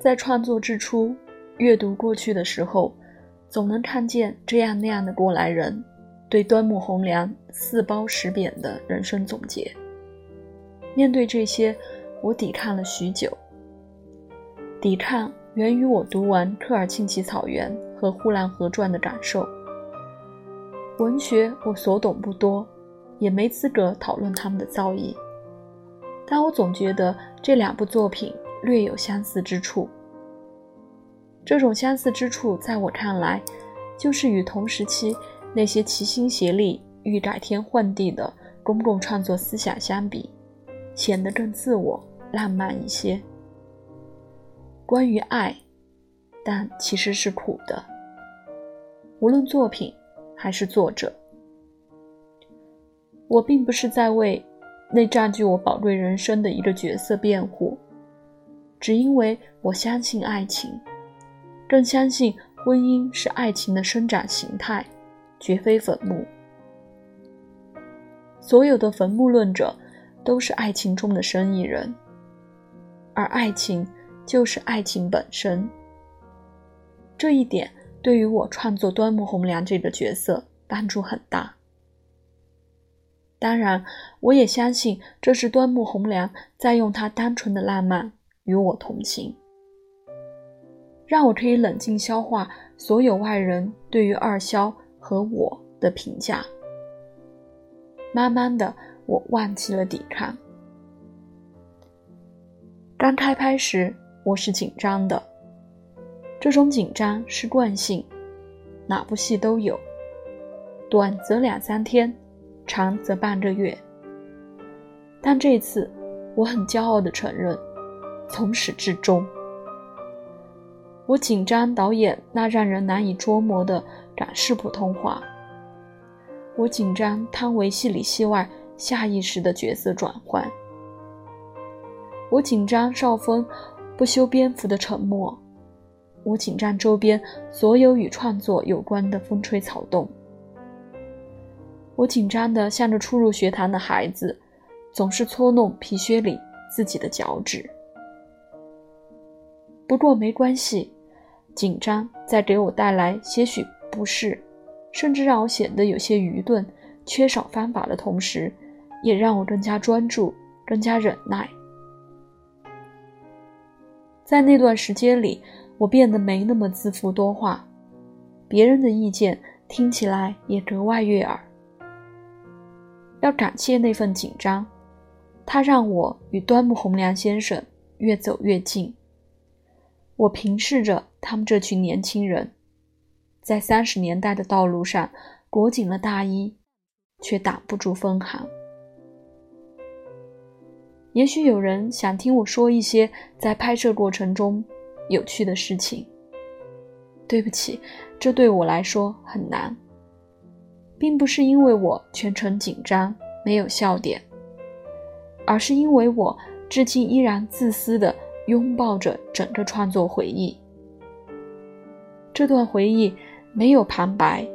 在创作之初，阅读过去的时候，总能看见这样那样的过来人对端木蕻良四褒十贬的人生总结。面对这些，我抵抗了许久。抵抗源于我读完《科尔沁旗草原》和《呼兰河传》的感受。文学我所懂不多，也没资格讨论他们的造诣，但我总觉得这两部作品。略有相似之处，这种相似之处在我看来，就是与同时期那些齐心协力欲改天换地的公共创作思想相比，显得更自我、浪漫一些。关于爱，但其实是苦的。无论作品还是作者，我并不是在为那占据我宝贵人生的一个角色辩护。只因为我相信爱情，更相信婚姻是爱情的生长形态，绝非坟墓。所有的坟墓论者都是爱情中的生意人，而爱情就是爱情本身。这一点对于我创作端木蕻良这个角色帮助很大。当然，我也相信这是端木蕻良在用他单纯的浪漫。与我同行，让我可以冷静消化所有外人对于二萧和我的评价。慢慢的，我忘记了抵抗。刚开拍时，我是紧张的，这种紧张是惯性，哪部戏都有，短则两三天，长则半个月。但这次，我很骄傲的承认。从始至终，我紧张导演那让人难以捉摸的港式普通话，我紧张汤唯戏里戏外下意识的角色转换，我紧张少峰不修边幅的沉默，我紧张周边所有与创作有关的风吹草动，我紧张的像个初入学堂的孩子，总是搓弄皮靴里自己的脚趾。不过没关系，紧张在给我带来些许不适，甚至让我显得有些愚钝、缺少方法的同时，也让我更加专注、更加忍耐。在那段时间里，我变得没那么自负多话，别人的意见听起来也格外悦耳。要感谢那份紧张，它让我与端木蕻良先生越走越近。我平视着他们这群年轻人，在三十年代的道路上裹紧了大衣，却挡不住风寒。也许有人想听我说一些在拍摄过程中有趣的事情。对不起，这对我来说很难，并不是因为我全程紧张没有笑点，而是因为我至今依然自私的。拥抱着整个创作回忆，这段回忆没有旁白，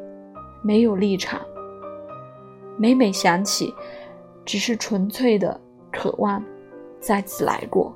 没有立场。每每想起，只是纯粹的渴望再次来过。